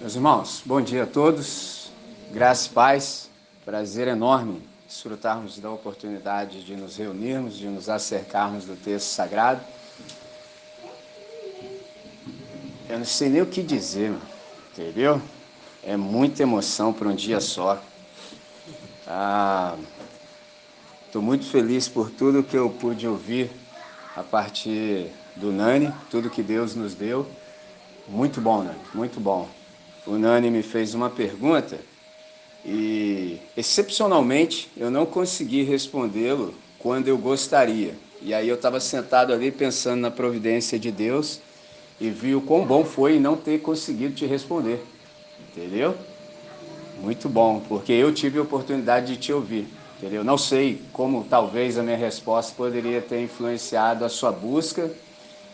Meus irmãos, bom dia a todos, graças e paz, prazer enorme desfrutarmos da oportunidade de nos reunirmos, de nos acercarmos do texto sagrado. Eu não sei nem o que dizer, entendeu? É muita emoção para um dia só. Estou ah, muito feliz por tudo que eu pude ouvir a partir do Nani, tudo que Deus nos deu. Muito bom, Nani, muito bom o Nani me fez uma pergunta e, excepcionalmente, eu não consegui respondê-lo quando eu gostaria. E aí eu estava sentado ali pensando na providência de Deus e vi o quão bom foi não ter conseguido te responder. Entendeu? Muito bom, porque eu tive a oportunidade de te ouvir. Entendeu? Não sei como talvez a minha resposta poderia ter influenciado a sua busca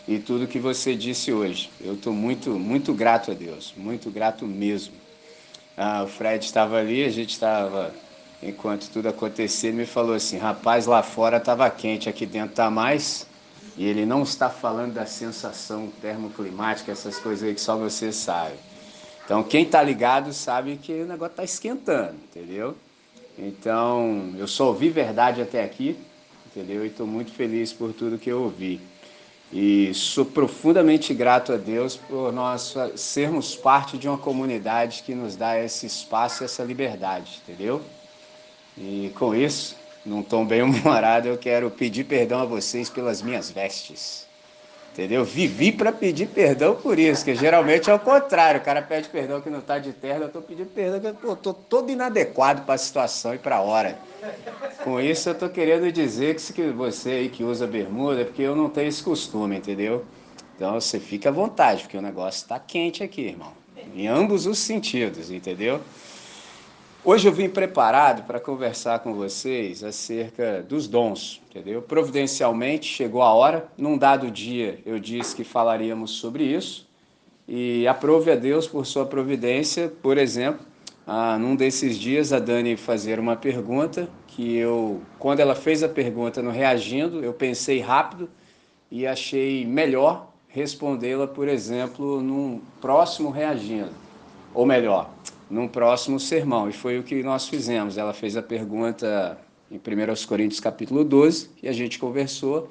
e tudo que você disse hoje. Eu estou muito, muito grato a Deus, muito grato mesmo. Ah, o Fred estava ali, a gente estava, enquanto tudo acontecia, ele me falou assim: rapaz, lá fora estava quente, aqui dentro está mais. E ele não está falando da sensação termoclimática, essas coisas aí que só você sabe. Então, quem está ligado sabe que o negócio está esquentando, entendeu? Então, eu só ouvi verdade até aqui, entendeu? E estou muito feliz por tudo que eu ouvi. E sou profundamente grato a Deus por nós sermos parte de uma comunidade que nos dá esse espaço e essa liberdade, entendeu? E com isso, num tom bem humorado, eu quero pedir perdão a vocês pelas minhas vestes. Entendeu? Vivi para pedir perdão por isso, que geralmente é o contrário. O cara pede perdão que não está de terno, eu estou pedindo perdão que eu estou todo inadequado para a situação e para a hora. Com isso eu estou querendo dizer que, que você aí que usa bermuda, é porque eu não tenho esse costume, entendeu? Então você fica à vontade, porque o negócio está quente aqui, irmão. Em ambos os sentidos, entendeu? Hoje eu vim preparado para conversar com vocês acerca dos dons, entendeu? Providencialmente chegou a hora, num dado dia eu disse que falaríamos sobre isso, e aprove a Deus por sua providência, por exemplo, ah, num desses dias a Dani fazer uma pergunta que eu, quando ela fez a pergunta no reagindo, eu pensei rápido e achei melhor respondê-la, por exemplo, num próximo reagindo, ou melhor, num próximo sermão. E foi o que nós fizemos. Ela fez a pergunta em 1 Coríntios capítulo 12 e a gente conversou.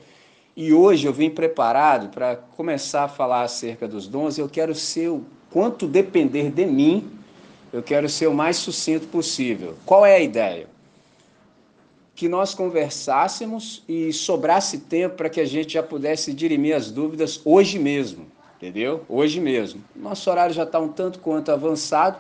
E hoje eu vim preparado para começar a falar acerca dos dons. Eu quero ser o quanto depender de mim, eu quero ser o mais sucinto possível. Qual é a ideia? Que nós conversássemos e sobrasse tempo para que a gente já pudesse dirimir as dúvidas hoje mesmo, entendeu? Hoje mesmo. Nosso horário já está um tanto quanto avançado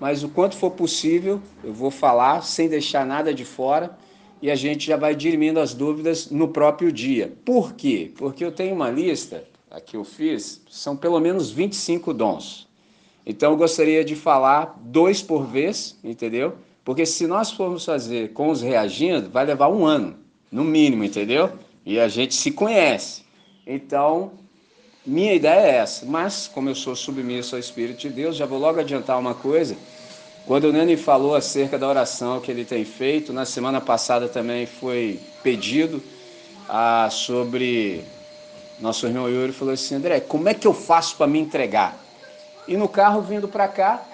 mas o quanto for possível, eu vou falar sem deixar nada de fora e a gente já vai dirimindo as dúvidas no próprio dia. Por quê? Porque eu tenho uma lista, aqui eu fiz, são pelo menos 25 dons. Então eu gostaria de falar dois por vez, entendeu? Porque se nós formos fazer com os reagindo, vai levar um ano, no mínimo, entendeu? E a gente se conhece. Então, minha ideia é essa, mas como eu sou submisso ao Espírito de Deus, já vou logo adiantar uma coisa. Quando o Nani falou acerca da oração que ele tem feito, na semana passada também foi pedido ah, sobre. Nosso irmão Yuri falou assim: André, como é que eu faço para me entregar? E no carro vindo para cá,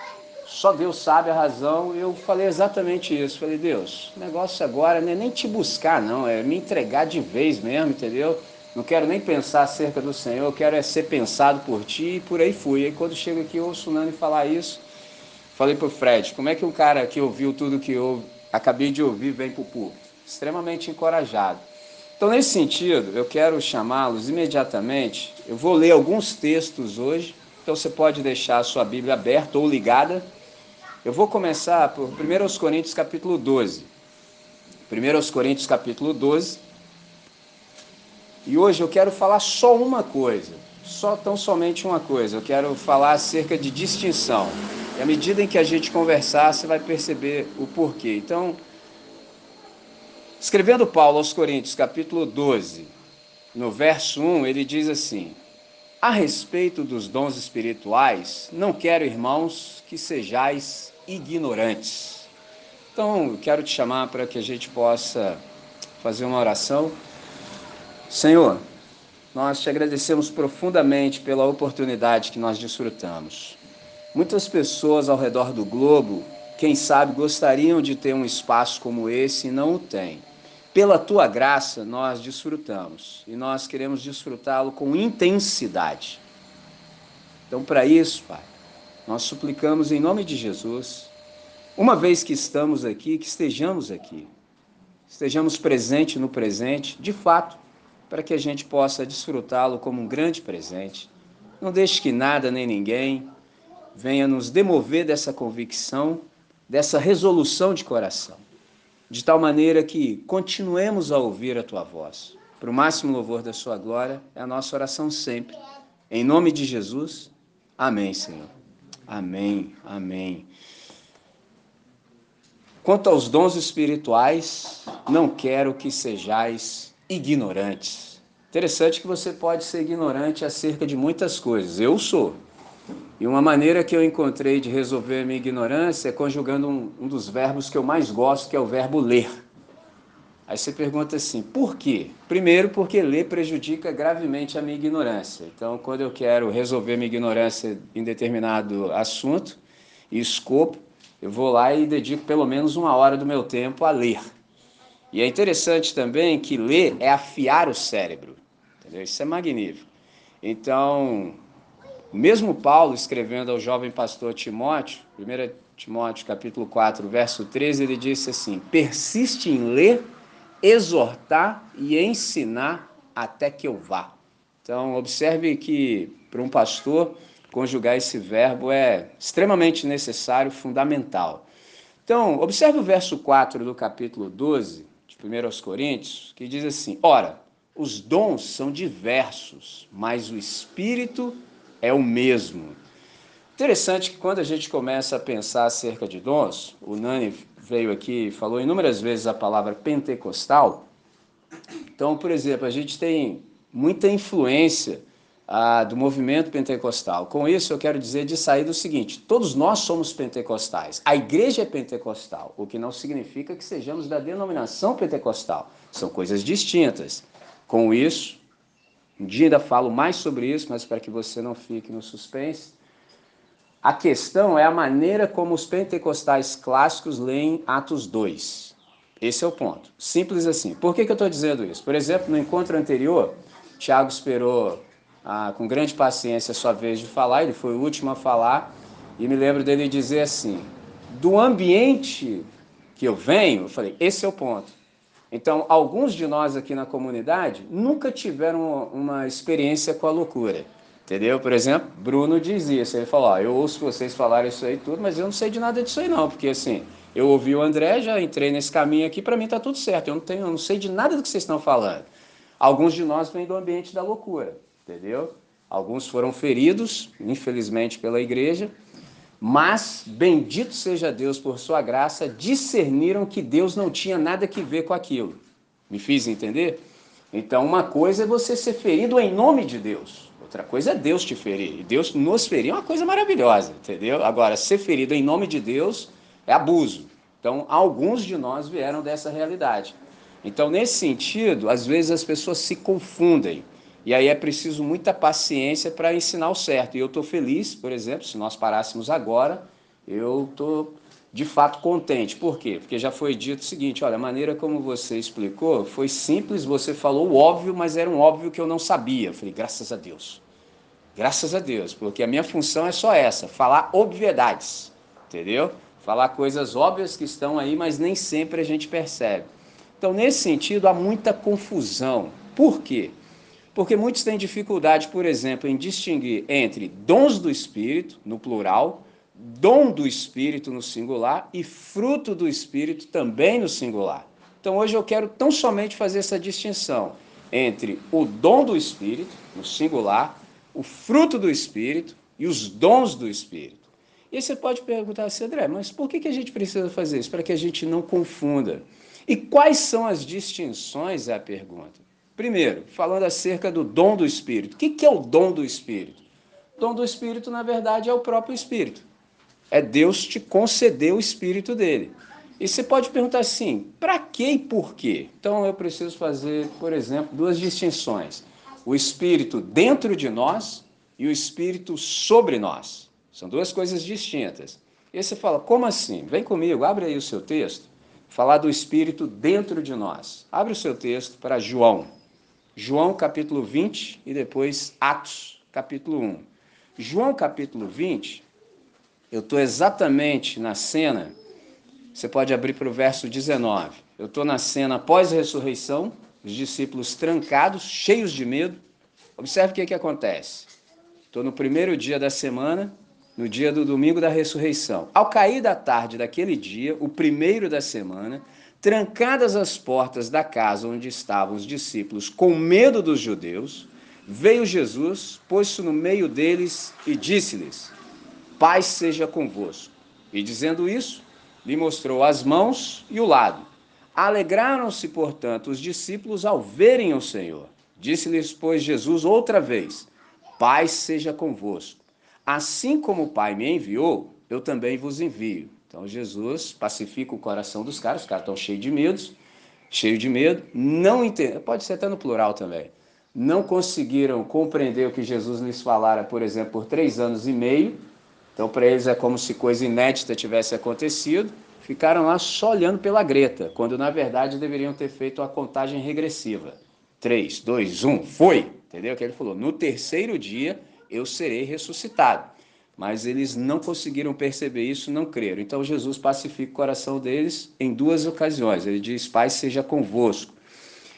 só Deus sabe a razão, eu falei exatamente isso. Falei, Deus, o negócio agora não é nem te buscar, não, é me entregar de vez mesmo, entendeu? Não quero nem pensar acerca do Senhor, eu quero é ser pensado por ti e por aí fui. E quando chego aqui, ouço o Nani falar isso, falei para o Fred, como é que um cara que ouviu tudo que eu acabei de ouvir vem para o público? Extremamente encorajado. Então, nesse sentido, eu quero chamá-los imediatamente. Eu vou ler alguns textos hoje, então você pode deixar a sua Bíblia aberta ou ligada. Eu vou começar por 1 Coríntios capítulo 12. 1 Coríntios capítulo 12, e hoje eu quero falar só uma coisa, só tão somente uma coisa. Eu quero falar acerca de distinção. E à medida em que a gente conversar, você vai perceber o porquê. Então, escrevendo Paulo aos Coríntios, capítulo 12, no verso 1, ele diz assim: A respeito dos dons espirituais, não quero, irmãos, que sejais ignorantes. Então, eu quero te chamar para que a gente possa fazer uma oração. Senhor, nós te agradecemos profundamente pela oportunidade que nós desfrutamos. Muitas pessoas ao redor do globo, quem sabe, gostariam de ter um espaço como esse e não o têm. Pela tua graça, nós desfrutamos e nós queremos desfrutá-lo com intensidade. Então, para isso, Pai, nós suplicamos em nome de Jesus, uma vez que estamos aqui, que estejamos aqui, estejamos presentes no presente, de fato, para que a gente possa desfrutá-lo como um grande presente. Não deixe que nada nem ninguém venha nos demover dessa convicção, dessa resolução de coração, de tal maneira que continuemos a ouvir a tua voz. Para o máximo louvor da sua glória, é a nossa oração sempre. Em nome de Jesus, amém, Senhor. Amém, amém. Quanto aos dons espirituais, não quero que sejais ignorantes. Interessante que você pode ser ignorante acerca de muitas coisas. Eu sou. E uma maneira que eu encontrei de resolver a minha ignorância é conjugando um, um dos verbos que eu mais gosto, que é o verbo ler. Aí você pergunta assim, por quê? Primeiro, porque ler prejudica gravemente a minha ignorância. Então, quando eu quero resolver minha ignorância em determinado assunto e escopo, eu vou lá e dedico pelo menos uma hora do meu tempo a ler. E é interessante também que ler é afiar o cérebro. Entendeu? Isso é magnífico. Então, mesmo Paulo escrevendo ao jovem pastor Timóteo, 1 Timóteo capítulo 4, verso 13, ele disse assim: "Persiste em ler, exortar e ensinar até que eu vá". Então, observe que para um pastor conjugar esse verbo é extremamente necessário, fundamental. Então, observe o verso 4 do capítulo 12 de 1 Coríntios, que diz assim: Ora, os dons são diversos, mas o Espírito é o mesmo. Interessante que quando a gente começa a pensar acerca de dons, o Nani veio aqui e falou inúmeras vezes a palavra pentecostal. Então, por exemplo, a gente tem muita influência ah, do movimento pentecostal. Com isso, eu quero dizer de sair do seguinte: todos nós somos pentecostais. A igreja é pentecostal, o que não significa que sejamos da denominação pentecostal. São coisas distintas. Com isso, um dia ainda falo mais sobre isso, mas para que você não fique no suspense. A questão é a maneira como os pentecostais clássicos leem Atos 2. Esse é o ponto. Simples assim. Por que, que eu estou dizendo isso? Por exemplo, no encontro anterior, Tiago esperou ah, com grande paciência a sua vez de falar, ele foi o último a falar, e me lembro dele dizer assim: do ambiente que eu venho, eu falei, esse é o ponto. Então, alguns de nós aqui na comunidade nunca tiveram uma experiência com a loucura. Entendeu? Por exemplo, Bruno diz isso. Ele falou: ó, eu ouço vocês falarem isso aí tudo, mas eu não sei de nada disso aí não, porque assim, eu ouvi o André, já entrei nesse caminho aqui, para mim tá tudo certo. Eu não tenho, eu não sei de nada do que vocês estão falando. Alguns de nós vêm do ambiente da loucura, entendeu? Alguns foram feridos, infelizmente, pela igreja, mas, bendito seja Deus por sua graça, discerniram que Deus não tinha nada que ver com aquilo. Me fiz entender? Então, uma coisa é você ser ferido em nome de Deus, outra coisa é Deus te ferir. E Deus nos ferir é uma coisa maravilhosa, entendeu? Agora, ser ferido em nome de Deus é abuso. Então, alguns de nós vieram dessa realidade. Então, nesse sentido, às vezes as pessoas se confundem. E aí é preciso muita paciência para ensinar o certo. E eu estou feliz, por exemplo, se nós parássemos agora, eu estou de fato contente. Por quê? Porque já foi dito o seguinte: olha, a maneira como você explicou foi simples, você falou o óbvio, mas era um óbvio que eu não sabia. Eu falei, graças a Deus. Graças a Deus, porque a minha função é só essa: falar obviedades, entendeu? Falar coisas óbvias que estão aí, mas nem sempre a gente percebe. Então, nesse sentido, há muita confusão. Por quê? Porque muitos têm dificuldade, por exemplo, em distinguir entre dons do Espírito, no plural, dom do Espírito no singular e fruto do Espírito também no singular. Então hoje eu quero tão somente fazer essa distinção entre o dom do Espírito, no singular, o fruto do Espírito e os dons do Espírito. E você pode perguntar assim, André, mas por que a gente precisa fazer isso? Para que a gente não confunda. E quais são as distinções? É a pergunta. Primeiro, falando acerca do dom do Espírito. O que é o dom do Espírito? O dom do Espírito, na verdade, é o próprio Espírito. É Deus te conceder o Espírito dele. E você pode perguntar assim, para que e por quê? Então eu preciso fazer, por exemplo, duas distinções. O Espírito dentro de nós e o Espírito sobre nós. São duas coisas distintas. E você fala, como assim? Vem comigo, abre aí o seu texto. Falar do Espírito dentro de nós. Abre o seu texto para João. João capítulo 20 e depois Atos capítulo 1. João capítulo 20, eu estou exatamente na cena, você pode abrir para o verso 19. Eu estou na cena pós-ressurreição, os discípulos trancados, cheios de medo. Observe o que, que acontece. Estou no primeiro dia da semana, no dia do domingo da ressurreição. Ao cair da tarde daquele dia, o primeiro da semana, trancadas as portas da casa onde estavam os discípulos, com medo dos judeus, veio Jesus, pôs-se no meio deles e disse-lhes: Paz seja convosco. E dizendo isso, lhe mostrou as mãos e o lado. Alegraram-se, portanto, os discípulos ao verem o Senhor. Disse-lhes, pois, Jesus outra vez: Paz seja convosco. Assim como o Pai me enviou, eu também vos envio. Então Jesus pacifica o coração dos caras, os caras estão cheios de medos, cheios de medo, não entendem, pode ser até no plural também, não conseguiram compreender o que Jesus lhes falara, por exemplo, por três anos e meio. Então, para eles é como se coisa inédita tivesse acontecido. Ficaram lá só olhando pela greta, quando na verdade deveriam ter feito a contagem regressiva. 3, 2, 1, foi! Entendeu? Que ele falou: no terceiro dia eu serei ressuscitado. Mas eles não conseguiram perceber isso, não creram. Então Jesus pacifica o coração deles em duas ocasiões. Ele diz: Pai, seja convosco.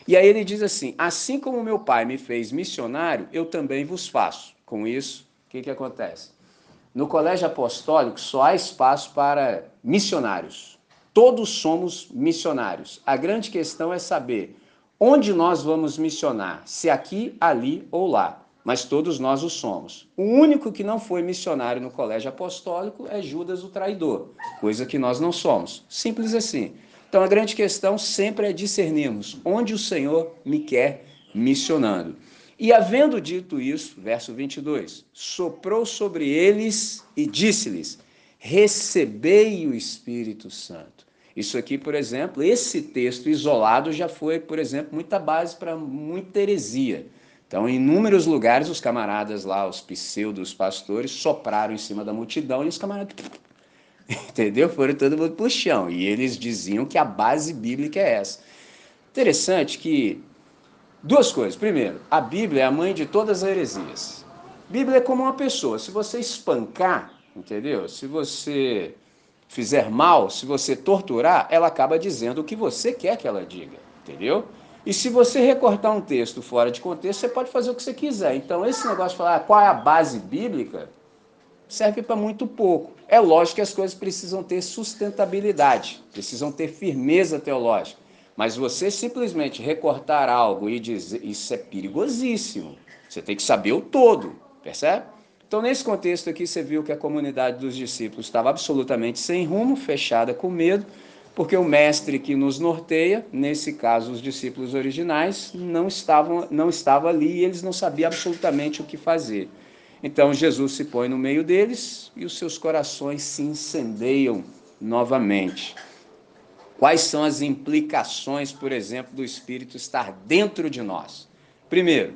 E aí ele diz assim: Assim como meu pai me fez missionário, eu também vos faço. Com isso, o que, que acontece? No colégio apostólico só há espaço para missionários. Todos somos missionários. A grande questão é saber onde nós vamos missionar, se aqui, ali ou lá mas todos nós o somos. O único que não foi missionário no colégio apostólico é Judas o traidor, coisa que nós não somos. Simples assim. Então a grande questão sempre é discernirmos onde o Senhor me quer missionando. E havendo dito isso, verso 22, soprou sobre eles e disse-lhes: Recebei o Espírito Santo. Isso aqui, por exemplo, esse texto isolado já foi, por exemplo, muita base para muita heresia. Então, em inúmeros lugares, os camaradas lá, os pseudos pastores, sopraram em cima da multidão e os camaradas. Entendeu? Foram todo mundo pro chão. E eles diziam que a base bíblica é essa. Interessante que. Duas coisas. Primeiro, a Bíblia é a mãe de todas as heresias. Bíblia é como uma pessoa. Se você espancar, entendeu? Se você fizer mal, se você torturar, ela acaba dizendo o que você quer que ela diga. Entendeu? E se você recortar um texto fora de contexto, você pode fazer o que você quiser. Então, esse negócio de falar ah, qual é a base bíblica serve para muito pouco. É lógico que as coisas precisam ter sustentabilidade, precisam ter firmeza teológica. Mas você simplesmente recortar algo e dizer isso é perigosíssimo. Você tem que saber o todo, percebe? Então, nesse contexto aqui, você viu que a comunidade dos discípulos estava absolutamente sem rumo, fechada com medo porque o mestre que nos norteia, nesse caso os discípulos originais, não estavam não estava ali e eles não sabiam absolutamente o que fazer. Então Jesus se põe no meio deles e os seus corações se incendeiam novamente. Quais são as implicações, por exemplo, do Espírito estar dentro de nós? Primeiro,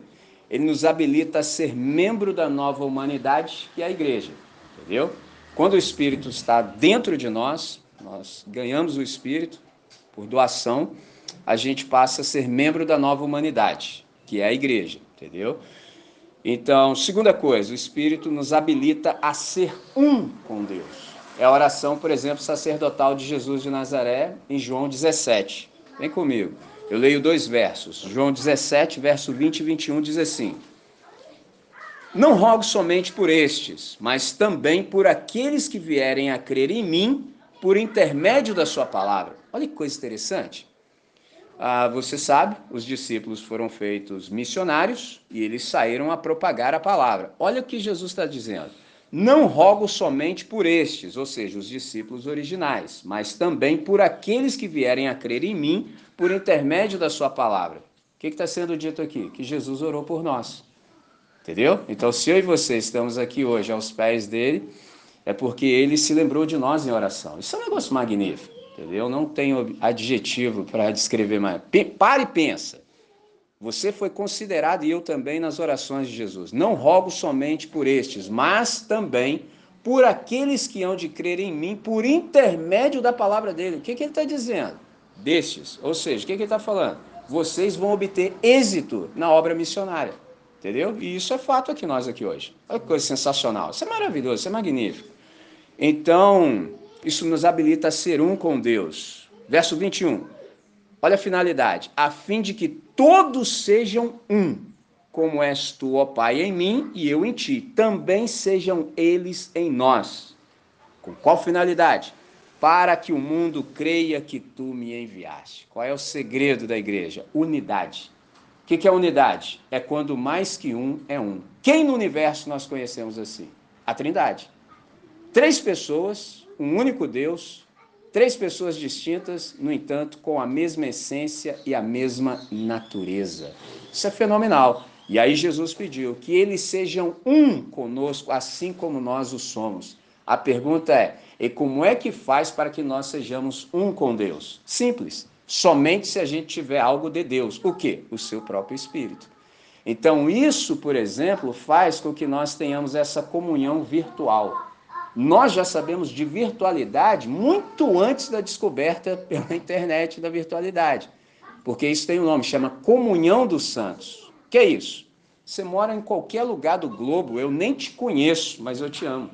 ele nos habilita a ser membro da nova humanidade, que é a igreja, entendeu? Quando o Espírito está dentro de nós, nós ganhamos o Espírito por doação, a gente passa a ser membro da nova humanidade, que é a igreja, entendeu? Então, segunda coisa, o Espírito nos habilita a ser um com Deus. É a oração, por exemplo, sacerdotal de Jesus de Nazaré, em João 17. Vem comigo. Eu leio dois versos. João 17, verso 20 e 21 diz assim: Não rogo somente por estes, mas também por aqueles que vierem a crer em mim por intermédio da sua palavra. Olha que coisa interessante. Ah, você sabe, os discípulos foram feitos missionários e eles saíram a propagar a palavra. Olha o que Jesus está dizendo. Não rogo somente por estes, ou seja, os discípulos originais, mas também por aqueles que vierem a crer em mim por intermédio da sua palavra. O que está sendo dito aqui? Que Jesus orou por nós. Entendeu? Então, se eu e você estamos aqui hoje aos pés dele, é porque ele se lembrou de nós em oração. Isso é um negócio magnífico, entendeu? Não tenho adjetivo para descrever mais. Pare e pensa. Você foi considerado, e eu também, nas orações de Jesus. Não rogo somente por estes, mas também por aqueles que hão de crer em mim por intermédio da palavra dele. O que, que ele está dizendo? Destes. Ou seja, o que, que ele está falando? Vocês vão obter êxito na obra missionária. Entendeu? E isso é fato aqui nós aqui hoje. Olha que coisa sensacional. Isso é maravilhoso, isso é magnífico. Então, isso nos habilita a ser um com Deus. Verso 21. Olha a finalidade. A fim de que todos sejam um, como és tu, ó Pai, em mim e eu em ti. Também sejam eles em nós. Com qual finalidade? Para que o mundo creia que tu me enviaste. Qual é o segredo da igreja? Unidade. O que é unidade? É quando mais que um é um. Quem no universo nós conhecemos assim? A Trindade. Três pessoas, um único Deus, três pessoas distintas, no entanto, com a mesma essência e a mesma natureza. Isso é fenomenal. E aí Jesus pediu que eles sejam um conosco, assim como nós o somos. A pergunta é: e como é que faz para que nós sejamos um com Deus? Simples somente se a gente tiver algo de Deus. O que? O seu próprio Espírito. Então, isso, por exemplo, faz com que nós tenhamos essa comunhão virtual. Nós já sabemos de virtualidade muito antes da descoberta pela internet da virtualidade. Porque isso tem um nome, chama Comunhão dos Santos. Que é isso? Você mora em qualquer lugar do globo, eu nem te conheço, mas eu te amo.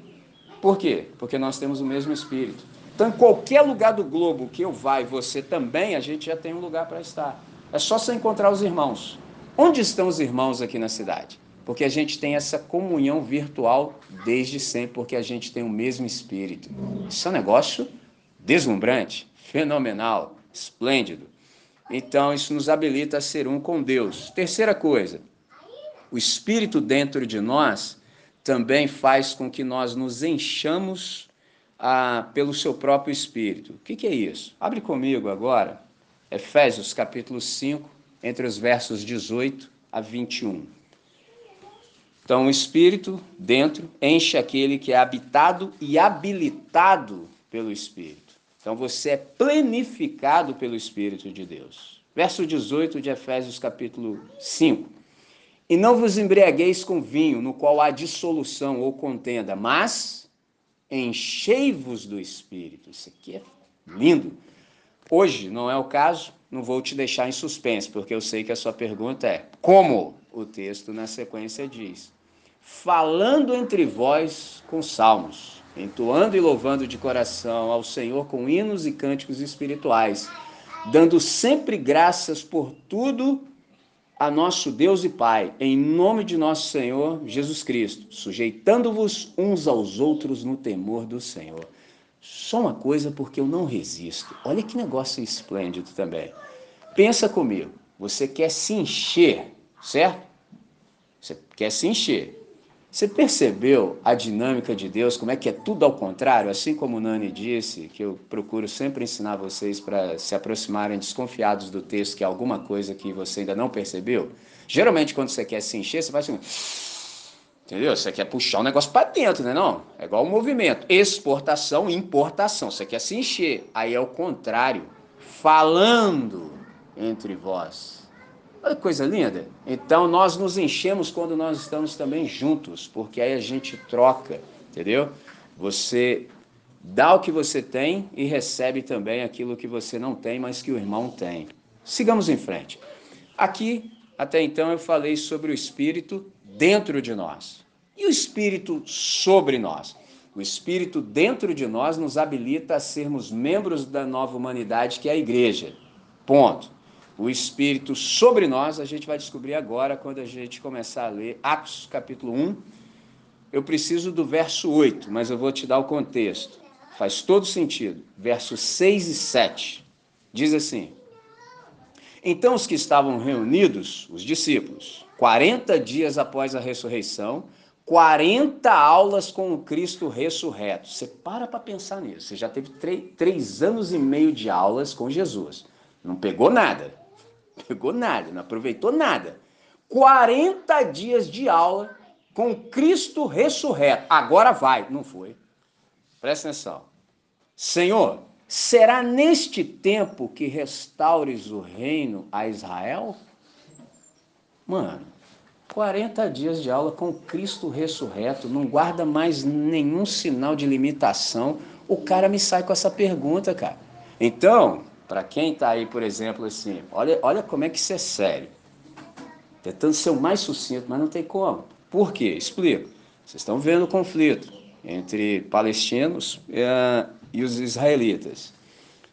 Por quê? Porque nós temos o mesmo Espírito. Então, em qualquer lugar do globo que eu vá e você também, a gente já tem um lugar para estar. É só você encontrar os irmãos. Onde estão os irmãos aqui na cidade? Porque a gente tem essa comunhão virtual desde sempre, porque a gente tem o mesmo espírito. Isso é um negócio deslumbrante, fenomenal, esplêndido. Então, isso nos habilita a ser um com Deus. Terceira coisa, o espírito dentro de nós também faz com que nós nos enchamos ah, pelo seu próprio Espírito. O que, que é isso? Abre comigo agora, Efésios capítulo 5, entre os versos 18 a 21. Então, o Espírito dentro enche aquele que é habitado e habilitado pelo Espírito. Então, você é plenificado pelo Espírito de Deus. Verso 18 de Efésios, capítulo 5. E não vos embriagueis com vinho, no qual há dissolução ou contenda, mas enchei-vos do Espírito. Isso aqui é lindo. Hoje não é o caso, não vou te deixar em suspense, porque eu sei que a sua pergunta é: como? O texto na sequência diz: falando entre vós com salmos, entoando e louvando de coração ao Senhor com hinos e cânticos espirituais, dando sempre graças por tudo a nosso Deus e Pai, em nome de nosso Senhor Jesus Cristo, sujeitando-vos uns aos outros no temor do Senhor. Só uma coisa, porque eu não resisto. Olha que negócio esplêndido também. Pensa comigo, você quer se encher, certo? Você quer se encher. Você percebeu a dinâmica de Deus, como é que é tudo ao contrário? Assim como o Nani disse, que eu procuro sempre ensinar vocês para se aproximarem desconfiados do texto, que é alguma coisa que você ainda não percebeu. Geralmente, quando você quer se encher, você faz assim. Entendeu? Você quer puxar o negócio para dentro, né? Não? É igual o movimento. Exportação e importação. Você quer se encher. Aí é o contrário. Falando entre vós. Olha que coisa linda. Então nós nos enchemos quando nós estamos também juntos, porque aí a gente troca, entendeu? Você dá o que você tem e recebe também aquilo que você não tem, mas que o irmão tem. Sigamos em frente. Aqui, até então, eu falei sobre o Espírito dentro de nós e o Espírito sobre nós. O Espírito dentro de nós nos habilita a sermos membros da nova humanidade que é a igreja. Ponto o Espírito sobre nós, a gente vai descobrir agora quando a gente começar a ler Atos capítulo 1. Eu preciso do verso 8, mas eu vou te dar o contexto. Faz todo sentido. Versos 6 e 7. Diz assim: Então os que estavam reunidos, os discípulos, 40 dias após a ressurreição, 40 aulas com o Cristo ressurreto. Você para para pensar nisso. Você já teve três, anos e meio de aulas com Jesus. Não pegou nada. Pegou nada, não aproveitou nada. 40 dias de aula com Cristo ressurreto. Agora vai. Não foi. Presta atenção. Senhor, será neste tempo que restaures o reino a Israel? Mano, 40 dias de aula com Cristo ressurreto, não guarda mais nenhum sinal de limitação. O cara me sai com essa pergunta, cara. Então, para quem está aí, por exemplo, assim, olha, olha como é que isso é sério. Tentando ser o mais sucinto, mas não tem como. Por quê? Explico. Vocês estão vendo o conflito entre palestinos eh, e os israelitas.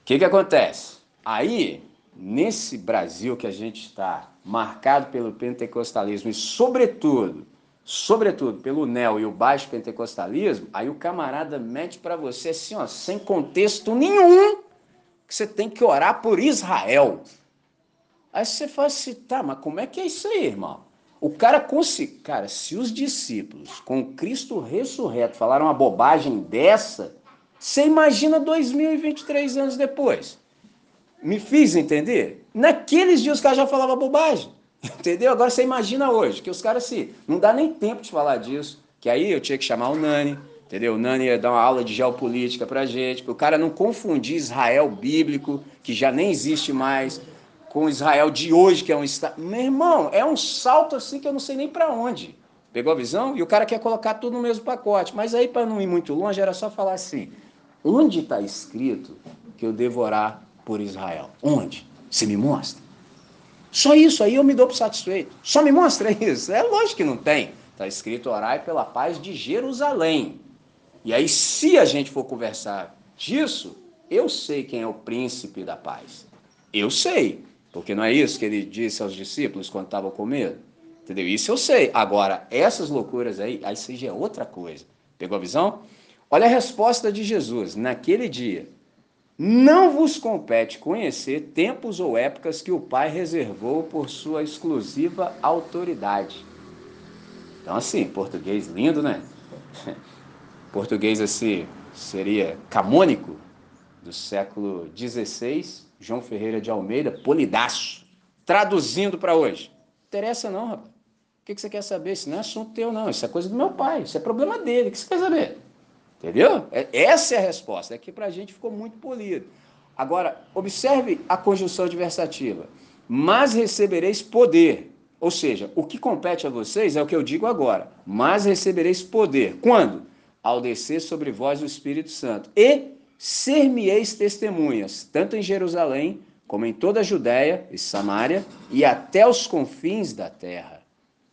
O que, que acontece? Aí, nesse Brasil que a gente está, marcado pelo pentecostalismo e, sobretudo, sobretudo pelo neo e o baixo pentecostalismo, aí o camarada mete para você assim, ó, sem contexto nenhum, que você tem que orar por Israel. Aí você fala assim, tá, mas como é que é isso aí, irmão? O cara conseguiu. Cara, se os discípulos, com Cristo ressurreto, falaram uma bobagem dessa, você imagina 2023 anos depois. Me fiz entender? Naqueles dias os caras já falavam bobagem. Entendeu? Agora você imagina hoje, que os caras se. Não dá nem tempo de falar disso. Que aí eu tinha que chamar o Nani, entendeu? O Nani ia dar uma aula de geopolítica pra gente, para o cara não confundir Israel bíblico, que já nem existe mais, com Israel de hoje, que é um estado. Meu irmão, é um salto assim que eu não sei nem para onde. Pegou a visão? E o cara quer colocar tudo no mesmo pacote. Mas aí, para não ir muito longe, era só falar assim: onde está escrito que eu devo orar por Israel? Onde? Você me mostra? Só isso aí eu me dou por satisfeito. Só me mostra isso. É lógico que não tem. Está escrito orai pela paz de Jerusalém. E aí, se a gente for conversar disso, eu sei quem é o príncipe da paz. Eu sei. Porque não é isso que ele disse aos discípulos quando estavam com medo? Entendeu? Isso eu sei. Agora, essas loucuras aí, aí seja outra coisa. Pegou a visão? Olha a resposta de Jesus naquele dia. Não vos compete conhecer tempos ou épocas que o Pai reservou por sua exclusiva autoridade. Então, assim, português lindo, né? Português assim seria camônico do século XVI, João Ferreira de Almeida, polidaço. Traduzindo para hoje. Interessa não, rapaz. O que você quer saber? Isso não é assunto teu, não. Isso é coisa do meu pai. Isso é problema dele. O que você quer saber? Entendeu? É, essa é a resposta. É que para a gente ficou muito polido. Agora, observe a conjunção adversativa. Mas recebereis poder. Ou seja, o que compete a vocês é o que eu digo agora. Mas recebereis poder. Quando? Ao descer sobre vós o Espírito Santo. E ser-me-eis testemunhas, tanto em Jerusalém, como em toda a Judéia e Samaria, e até os confins da terra.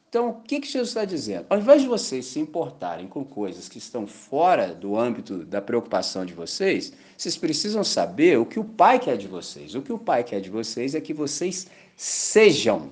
Então, o que, que Jesus está dizendo? Ao invés de vocês se importarem com coisas que estão fora do âmbito da preocupação de vocês, vocês precisam saber o que o Pai quer de vocês. O que o Pai quer de vocês é que vocês sejam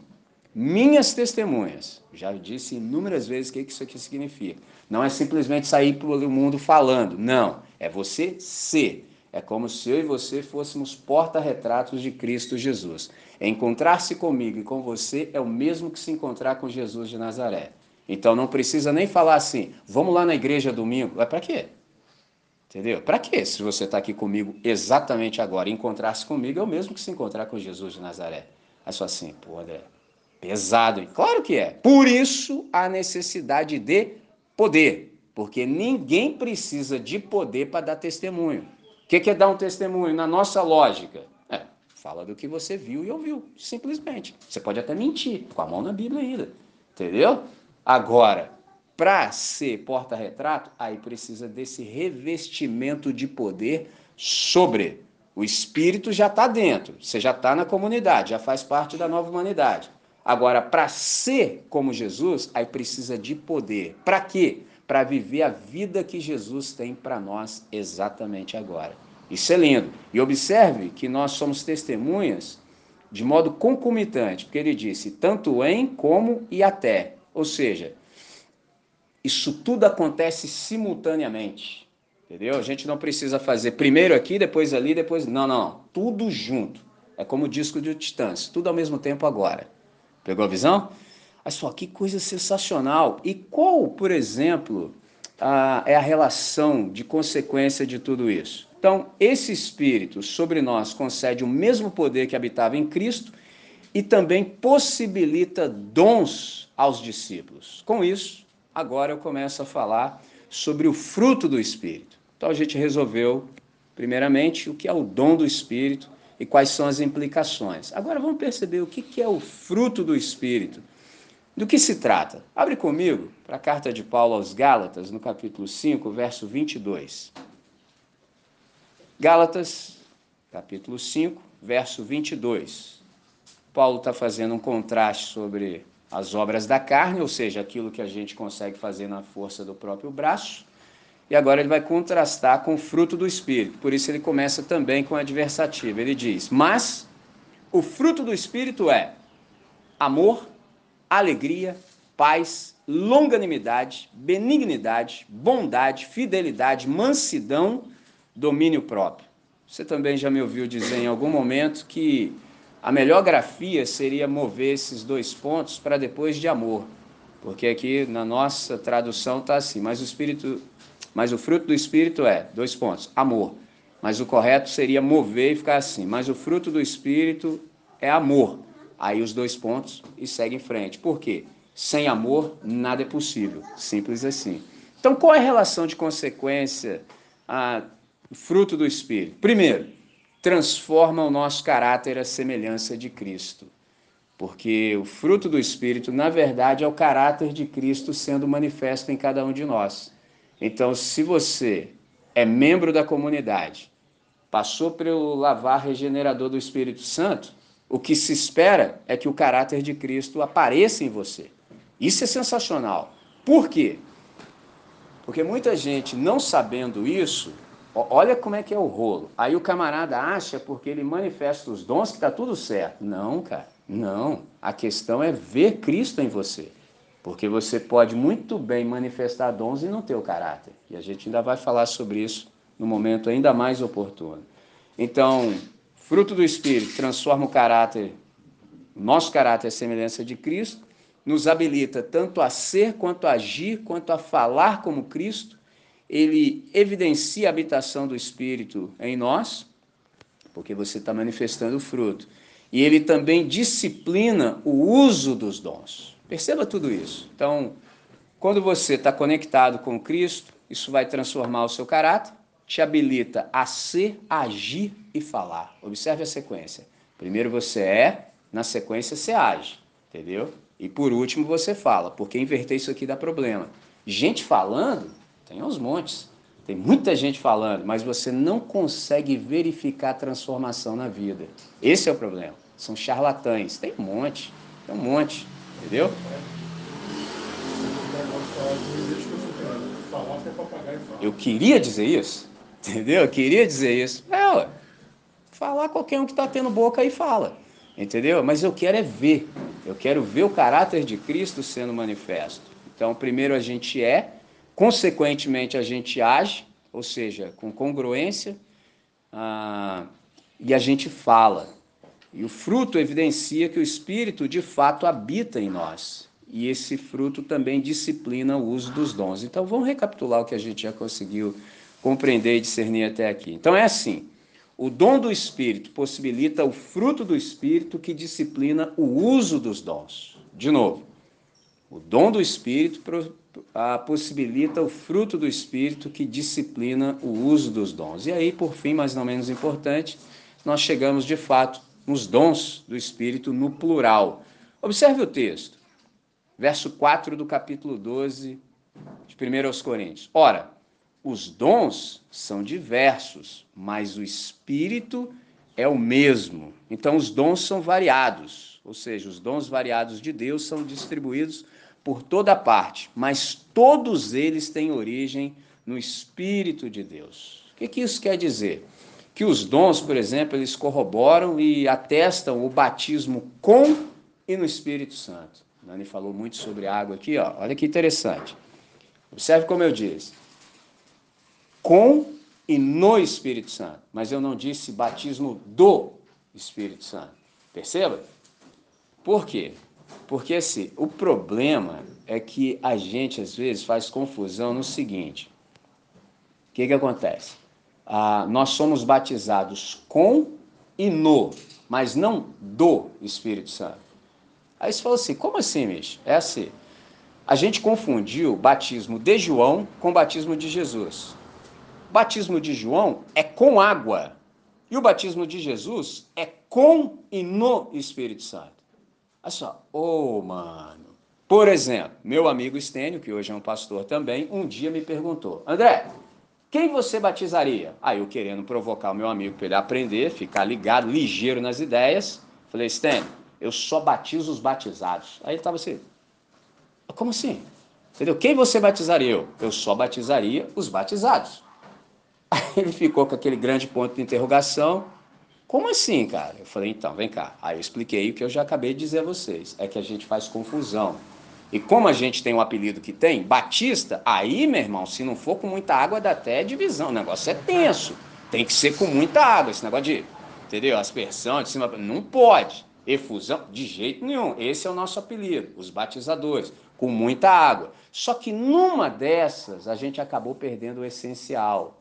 minhas testemunhas. Já disse inúmeras vezes o que isso aqui significa. Não é simplesmente sair pelo mundo falando. Não. É você ser. É como se eu e você fôssemos porta-retratos de Cristo Jesus. Encontrar-se comigo e com você é o mesmo que se encontrar com Jesus de Nazaré. Então não precisa nem falar assim, vamos lá na igreja domingo. Vai para quê? Entendeu? Para quê? Se você está aqui comigo exatamente agora, encontrar-se comigo é o mesmo que se encontrar com Jesus de Nazaré. Aí só assim, pô, André, pesado. Hein? Claro que é. Por isso a necessidade de poder, porque ninguém precisa de poder para dar testemunho. O que é dar um testemunho? Na nossa lógica, Fala do que você viu e ouviu, simplesmente. Você pode até mentir, com a mão na Bíblia ainda. Entendeu? Agora, para ser porta-retrato, aí precisa desse revestimento de poder sobre. O espírito já está dentro, você já está na comunidade, já faz parte da nova humanidade. Agora, para ser como Jesus, aí precisa de poder. Para quê? Para viver a vida que Jesus tem para nós exatamente agora. Isso é lindo. E observe que nós somos testemunhas de modo concomitante, porque ele disse tanto em como e até. Ou seja, isso tudo acontece simultaneamente. Entendeu? A gente não precisa fazer primeiro aqui, depois ali, depois. Não, não. Tudo junto. É como o disco de Titãs, tudo ao mesmo tempo agora. Pegou a visão? Olha só, que coisa sensacional. E qual, por exemplo, a, é a relação de consequência de tudo isso? Então, esse Espírito sobre nós concede o mesmo poder que habitava em Cristo e também possibilita dons aos discípulos. Com isso, agora eu começo a falar sobre o fruto do Espírito. Então, a gente resolveu, primeiramente, o que é o dom do Espírito e quais são as implicações. Agora vamos perceber o que é o fruto do Espírito. Do que se trata? Abre comigo para a carta de Paulo aos Gálatas, no capítulo 5, verso 22. Gálatas, capítulo 5, verso 22. Paulo está fazendo um contraste sobre as obras da carne, ou seja, aquilo que a gente consegue fazer na força do próprio braço, e agora ele vai contrastar com o fruto do Espírito. Por isso ele começa também com a adversativa. Ele diz: Mas o fruto do Espírito é amor, alegria, paz, longanimidade, benignidade, bondade, fidelidade, mansidão, domínio próprio. Você também já me ouviu dizer em algum momento que a melhor grafia seria mover esses dois pontos para depois de amor. Porque aqui na nossa tradução está assim, mas o espírito, mas o fruto do espírito é dois pontos, amor. Mas o correto seria mover e ficar assim, mas o fruto do espírito é amor. Aí os dois pontos e segue em frente. Por quê? Sem amor, nada é possível. Simples assim. Então, qual é a relação de consequência, a fruto do Espírito? Primeiro, transforma o nosso caráter à semelhança de Cristo. Porque o fruto do Espírito, na verdade, é o caráter de Cristo sendo manifesto em cada um de nós. Então, se você é membro da comunidade, passou pelo lavar regenerador do Espírito Santo, o que se espera é que o caráter de Cristo apareça em você. Isso é sensacional. Por quê? Porque muita gente, não sabendo isso, olha como é que é o rolo. Aí o camarada acha porque ele manifesta os dons que está tudo certo. Não, cara, não. A questão é ver Cristo em você. Porque você pode muito bem manifestar dons e não ter o caráter. E a gente ainda vai falar sobre isso no momento ainda mais oportuno. Então, Fruto do Espírito transforma o caráter, nosso caráter à semelhança de Cristo, nos habilita tanto a ser quanto a agir, quanto a falar como Cristo. Ele evidencia a habitação do Espírito em nós, porque você está manifestando o fruto. E ele também disciplina o uso dos dons. Perceba tudo isso. Então, quando você está conectado com Cristo, isso vai transformar o seu caráter te habilita a ser, agir e falar. Observe a sequência. Primeiro você é, na sequência você age, entendeu? E por último você fala, porque inverter isso aqui dá problema. Gente falando, tem uns montes. Tem muita gente falando, mas você não consegue verificar a transformação na vida. Esse é o problema. São charlatães. Tem um monte, tem um monte, entendeu? Eu queria dizer isso. Entendeu? Eu queria dizer isso. É, ué, falar qualquer um que está tendo boca aí fala. Entendeu? Mas eu quero é ver. Eu quero ver o caráter de Cristo sendo manifesto. Então, primeiro a gente é, consequentemente a gente age, ou seja, com congruência, ah, e a gente fala. E o fruto evidencia que o Espírito de fato habita em nós. E esse fruto também disciplina o uso dos dons. Então, vamos recapitular o que a gente já conseguiu compreender e discernir até aqui. Então é assim: o dom do Espírito possibilita o fruto do Espírito que disciplina o uso dos dons. De novo, o dom do Espírito possibilita o fruto do Espírito que disciplina o uso dos dons. E aí, por fim, mas não menos importante, nós chegamos de fato nos dons do Espírito no plural. Observe o texto, verso 4 do capítulo 12 de 1 aos Coríntios. Ora, os dons são diversos, mas o Espírito é o mesmo. Então, os dons são variados, ou seja, os dons variados de Deus são distribuídos por toda parte, mas todos eles têm origem no Espírito de Deus. O que, que isso quer dizer? Que os dons, por exemplo, eles corroboram e atestam o batismo com e no Espírito Santo. Nani falou muito sobre água aqui, ó. olha que interessante. Observe como eu disse com e no Espírito Santo. Mas eu não disse batismo do Espírito Santo. Perceba? Por quê? Porque assim, o problema é que a gente às vezes faz confusão no seguinte: o que, que acontece? Ah, nós somos batizados com e no, mas não do Espírito Santo. Aí você fala assim: como assim, Mish? É assim. A gente confundiu batismo de João com batismo de Jesus. O batismo de João é com água. E o batismo de Jesus é com e no Espírito Santo. Olha só, ô oh, mano, Por exemplo, meu amigo Estênio, que hoje é um pastor também, um dia me perguntou: André, quem você batizaria? Aí eu querendo provocar o meu amigo para ele aprender, ficar ligado, ligeiro nas ideias, falei: Estênio, eu só batizo os batizados. Aí ele estava assim: como assim? Entendeu? Quem você batizaria? Eu, eu só batizaria os batizados. Aí ele ficou com aquele grande ponto de interrogação. Como assim, cara? Eu falei, então, vem cá. Aí eu expliquei o que eu já acabei de dizer a vocês. É que a gente faz confusão. E como a gente tem o um apelido que tem, Batista, aí, meu irmão, se não for com muita água, dá até divisão. O negócio é tenso. Tem que ser com muita água. Esse negócio de, entendeu? Aspersão de cima. Não pode. Efusão, de jeito nenhum. Esse é o nosso apelido, os batizadores, com muita água. Só que numa dessas, a gente acabou perdendo o essencial.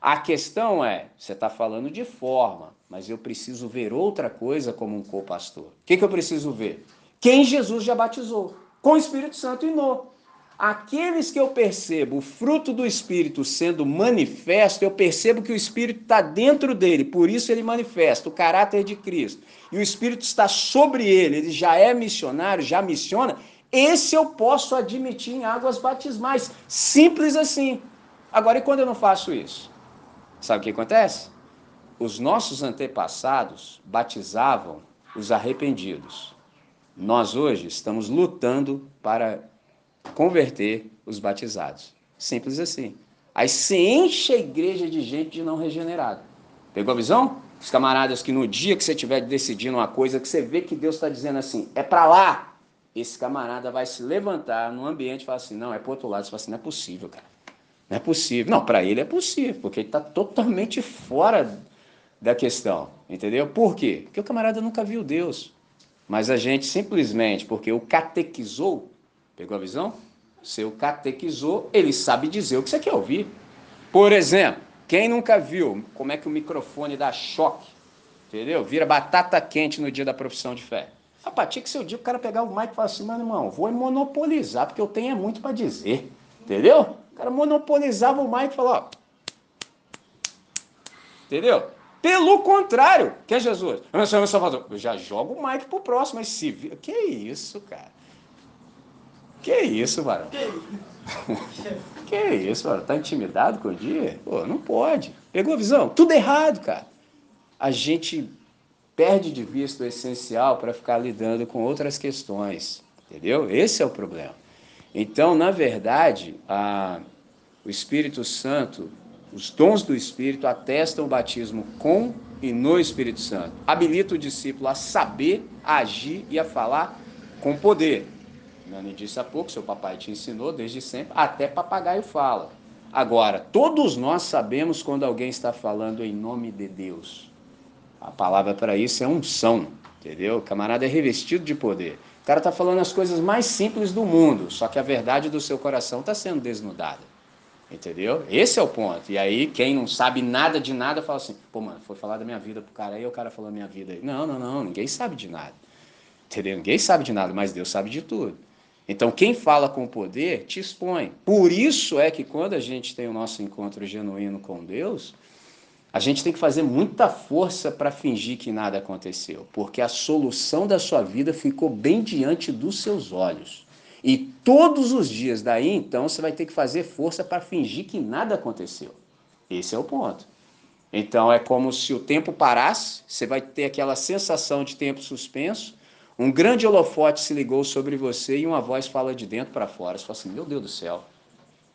A questão é, você está falando de forma, mas eu preciso ver outra coisa como um co-pastor. O que, que eu preciso ver? Quem Jesus já batizou, com o Espírito Santo e no. Aqueles que eu percebo o fruto do Espírito sendo manifesto, eu percebo que o Espírito está dentro dele, por isso ele manifesta o caráter de Cristo. E o Espírito está sobre ele, ele já é missionário, já missiona. Esse eu posso admitir em águas batismais. Simples assim. Agora, e quando eu não faço isso? Sabe o que acontece? Os nossos antepassados batizavam os arrependidos. Nós hoje estamos lutando para converter os batizados. Simples assim. Aí se enche a igreja de gente de não regenerado. Pegou a visão? Os camaradas que no dia que você estiver decidindo uma coisa, que você vê que Deus está dizendo assim, é para lá, esse camarada vai se levantar no ambiente e falar assim, não, é para outro lado. Você fala assim, não é possível, cara. Não é possível. Não, para ele é possível, porque ele está totalmente fora da questão, entendeu? Por quê? Porque o camarada nunca viu Deus. Mas a gente simplesmente, porque o catequizou, pegou a visão? Se o catequizou, ele sabe dizer o que você quer ouvir. Por exemplo, quem nunca viu como é que o microfone dá choque, entendeu? Vira batata quente no dia da profissão de fé. Rapaz, tinha que ser o dia o cara pegar o mic e falar assim, mano, irmão, vou monopolizar, porque eu tenho é muito para dizer, entendeu? cara monopolizava o mic e falava, ó. Entendeu? Pelo contrário, que é Jesus? Eu já jogo o mic pro próximo, mas se Que isso, cara? Que isso, varão? que isso, varão? Tá intimidado com o dia? Pô, não pode. Pegou a visão? Tudo errado, cara. A gente perde de vista o essencial para ficar lidando com outras questões, entendeu? Esse é o problema. Então, na verdade, a, o Espírito Santo, os dons do Espírito atestam o batismo com e no Espírito Santo. Habilita o discípulo a saber, a agir e a falar com poder. Nani disse há pouco, seu papai te ensinou desde sempre, até papagaio fala. Agora, todos nós sabemos quando alguém está falando em nome de Deus. A palavra para isso é unção, entendeu? O camarada é revestido de poder. O cara está falando as coisas mais simples do mundo, só que a verdade do seu coração está sendo desnudada. Entendeu? Esse é o ponto. E aí, quem não sabe nada de nada fala assim: pô, mano, foi falar da minha vida pro cara aí, o cara falou a minha vida aí. Não, não, não, ninguém sabe de nada. Entendeu? Ninguém sabe de nada, mas Deus sabe de tudo. Então, quem fala com poder te expõe. Por isso é que quando a gente tem o nosso encontro genuíno com Deus, a gente tem que fazer muita força para fingir que nada aconteceu, porque a solução da sua vida ficou bem diante dos seus olhos. E todos os dias daí, então, você vai ter que fazer força para fingir que nada aconteceu. Esse é o ponto. Então, é como se o tempo parasse, você vai ter aquela sensação de tempo suspenso, um grande holofote se ligou sobre você e uma voz fala de dentro para fora. Você fala assim: Meu Deus do céu.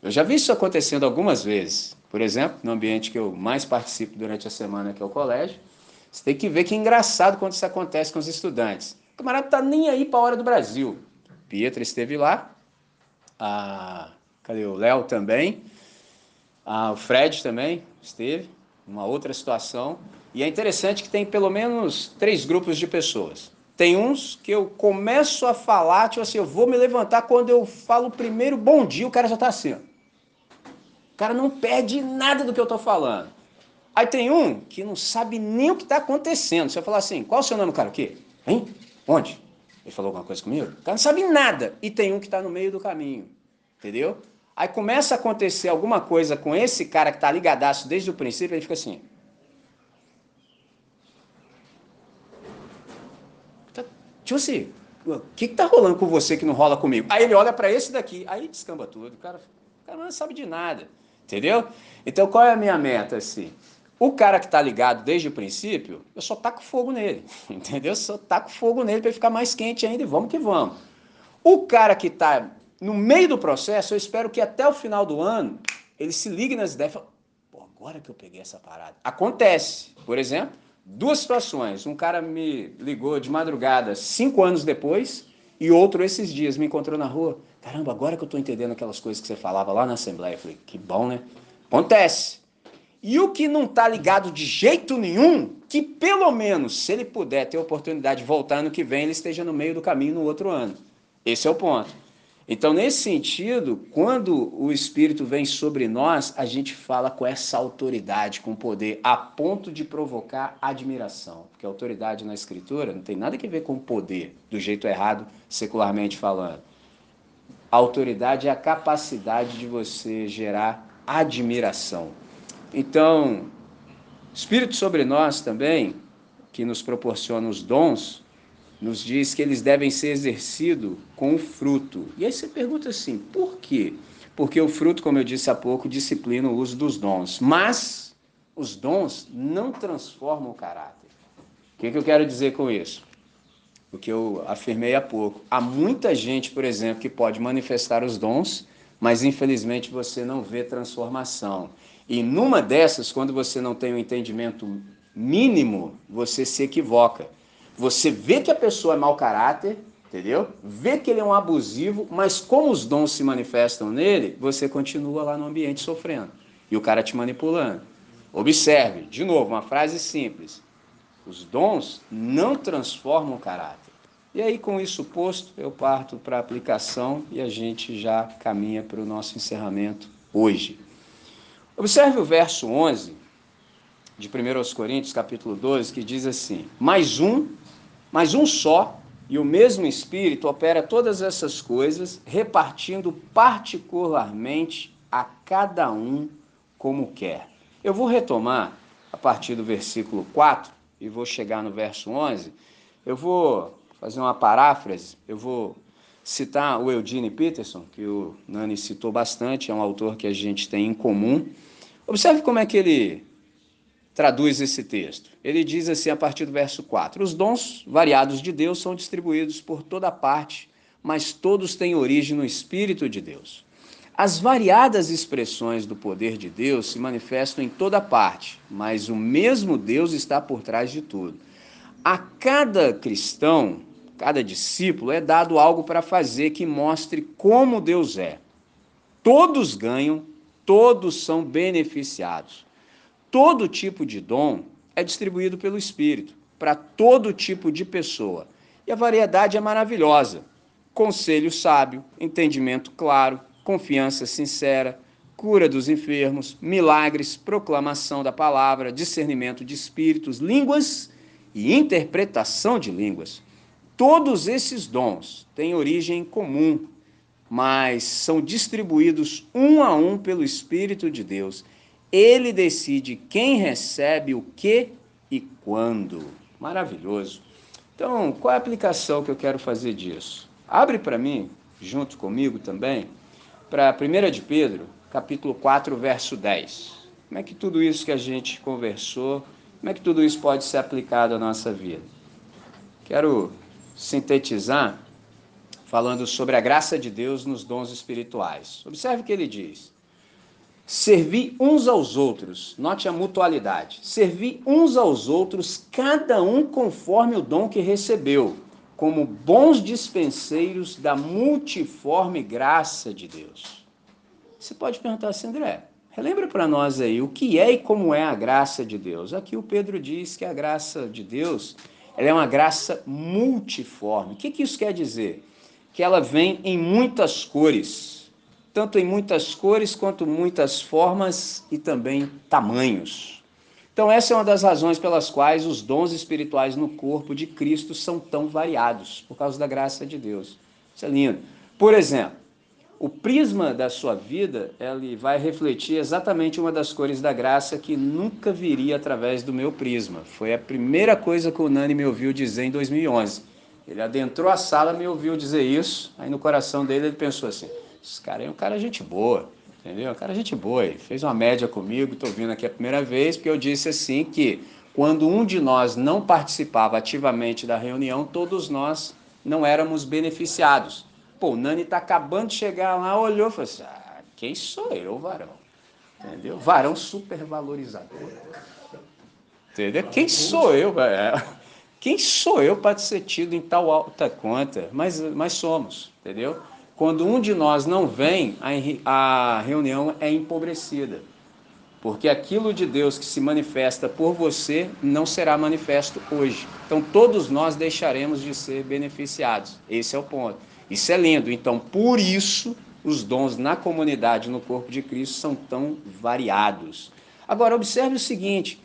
Eu já vi isso acontecendo algumas vezes. Por exemplo, no ambiente que eu mais participo durante a semana, que é o colégio, você tem que ver que é engraçado quando isso acontece com os estudantes. O camarada tá nem aí para a hora do Brasil. Pietra esteve lá, a, cadê o Léo também, a, o Fred também esteve, uma outra situação. E é interessante que tem pelo menos três grupos de pessoas. Tem uns que eu começo a falar, tipo assim, eu vou me levantar quando eu falo primeiro bom dia, o cara já está assim, ó. O cara não perde nada do que eu estou falando. Aí tem um que não sabe nem o que está acontecendo. Você falar assim, qual o seu nome, cara? O quê? Hein? Onde? Ele falou alguma coisa comigo? O cara não sabe nada. E tem um que está no meio do caminho. Entendeu? Aí começa a acontecer alguma coisa com esse cara que está ligadaço desde o princípio, ele fica assim. Tá, tipo assim, o que está rolando com você que não rola comigo? Aí ele olha para esse daqui, aí descamba tudo. O cara, o cara não sabe de nada, entendeu? Então qual é a minha meta assim? O cara que está ligado desde o princípio, eu só taco fogo nele, entendeu? Eu só taco fogo nele para ele ficar mais quente ainda e vamos que vamos. O cara que está no meio do processo, eu espero que até o final do ano ele se ligue nas ideias e fale, pô, agora que eu peguei essa parada. Acontece, por exemplo, duas situações. Um cara me ligou de madrugada cinco anos depois e outro esses dias me encontrou na rua. Caramba, agora que eu estou entendendo aquelas coisas que você falava lá na Assembleia. Eu falei, que bom, né? Acontece. E o que não está ligado de jeito nenhum, que pelo menos, se ele puder ter oportunidade de voltar ano que vem, ele esteja no meio do caminho no outro ano. Esse é o ponto. Então, nesse sentido, quando o Espírito vem sobre nós, a gente fala com essa autoridade, com poder, a ponto de provocar admiração. Porque autoridade na Escritura não tem nada a ver com poder, do jeito errado, secularmente falando. A autoridade é a capacidade de você gerar admiração. Então, Espírito sobre nós também, que nos proporciona os dons, nos diz que eles devem ser exercidos com o fruto. E aí você pergunta assim, por quê? Porque o fruto, como eu disse há pouco, disciplina o uso dos dons. Mas os dons não transformam o caráter. O que, que eu quero dizer com isso? O que eu afirmei há pouco. Há muita gente, por exemplo, que pode manifestar os dons, mas infelizmente você não vê transformação. E numa dessas, quando você não tem o um entendimento mínimo, você se equivoca. Você vê que a pessoa é mau caráter, entendeu? Vê que ele é um abusivo, mas como os dons se manifestam nele, você continua lá no ambiente sofrendo. E o cara te manipulando. Observe, de novo, uma frase simples. Os dons não transformam o caráter. E aí, com isso posto, eu parto para a aplicação e a gente já caminha para o nosso encerramento hoje. Observe o verso 11 de 1 Coríntios, capítulo 12, que diz assim: Mais um, mais um só, e o mesmo Espírito opera todas essas coisas, repartindo particularmente a cada um como quer. Eu vou retomar a partir do versículo 4 e vou chegar no verso 11. Eu vou fazer uma paráfrase, eu vou citar o Eugene Peterson, que o Nani citou bastante, é um autor que a gente tem em comum. Observe como é que ele traduz esse texto. Ele diz assim a partir do verso 4: Os dons variados de Deus são distribuídos por toda parte, mas todos têm origem no Espírito de Deus. As variadas expressões do poder de Deus se manifestam em toda parte, mas o mesmo Deus está por trás de tudo. A cada cristão cada discípulo é dado algo para fazer que mostre como Deus é. Todos ganham, todos são beneficiados. Todo tipo de dom é distribuído pelo Espírito para todo tipo de pessoa. E a variedade é maravilhosa. Conselho sábio, entendimento claro, confiança sincera, cura dos enfermos, milagres, proclamação da palavra, discernimento de espíritos, línguas e interpretação de línguas. Todos esses dons têm origem comum, mas são distribuídos um a um pelo Espírito de Deus. Ele decide quem recebe o que e quando. Maravilhoso. Então, qual é a aplicação que eu quero fazer disso? Abre para mim, junto comigo também, para 1 de Pedro, capítulo 4, verso 10. Como é que tudo isso que a gente conversou, como é que tudo isso pode ser aplicado à nossa vida? Quero sintetizar falando sobre a graça de Deus nos dons espirituais. Observe o que ele diz. Servir uns aos outros, note a mutualidade. Servir uns aos outros, cada um conforme o dom que recebeu, como bons dispenseiros da multiforme graça de Deus. Você pode perguntar assim, André, relembra para nós aí o que é e como é a graça de Deus. Aqui o Pedro diz que a graça de Deus ela é uma graça multiforme. O que, que isso quer dizer? Que ela vem em muitas cores, tanto em muitas cores quanto muitas formas e também tamanhos. Então, essa é uma das razões pelas quais os dons espirituais no corpo de Cristo são tão variados, por causa da graça de Deus. Isso é lindo. Por exemplo, o prisma da sua vida, ele vai refletir exatamente uma das cores da graça que nunca viria através do meu prisma. Foi a primeira coisa que o Nani me ouviu dizer em 2011. Ele adentrou a sala, me ouviu dizer isso, aí no coração dele ele pensou assim: esse cara é um cara gente boa, entendeu? Um cara gente boa. Ele fez uma média comigo, estou vindo aqui a primeira vez, porque eu disse assim que quando um de nós não participava ativamente da reunião, todos nós não éramos beneficiados. Pô, o Nani está acabando de chegar lá, olhou e falou assim: ah, quem sou eu, varão? Entendeu? Varão supervalorizador. Entendeu? Quem sou eu? É, quem sou eu para ser tido em tal alta conta? Mas, mas somos, entendeu? Quando um de nós não vem, a, a reunião é empobrecida. Porque aquilo de Deus que se manifesta por você não será manifesto hoje. Então todos nós deixaremos de ser beneficiados. Esse é o ponto. Isso é lindo. Então, por isso, os dons na comunidade, no corpo de Cristo, são tão variados. Agora, observe o seguinte: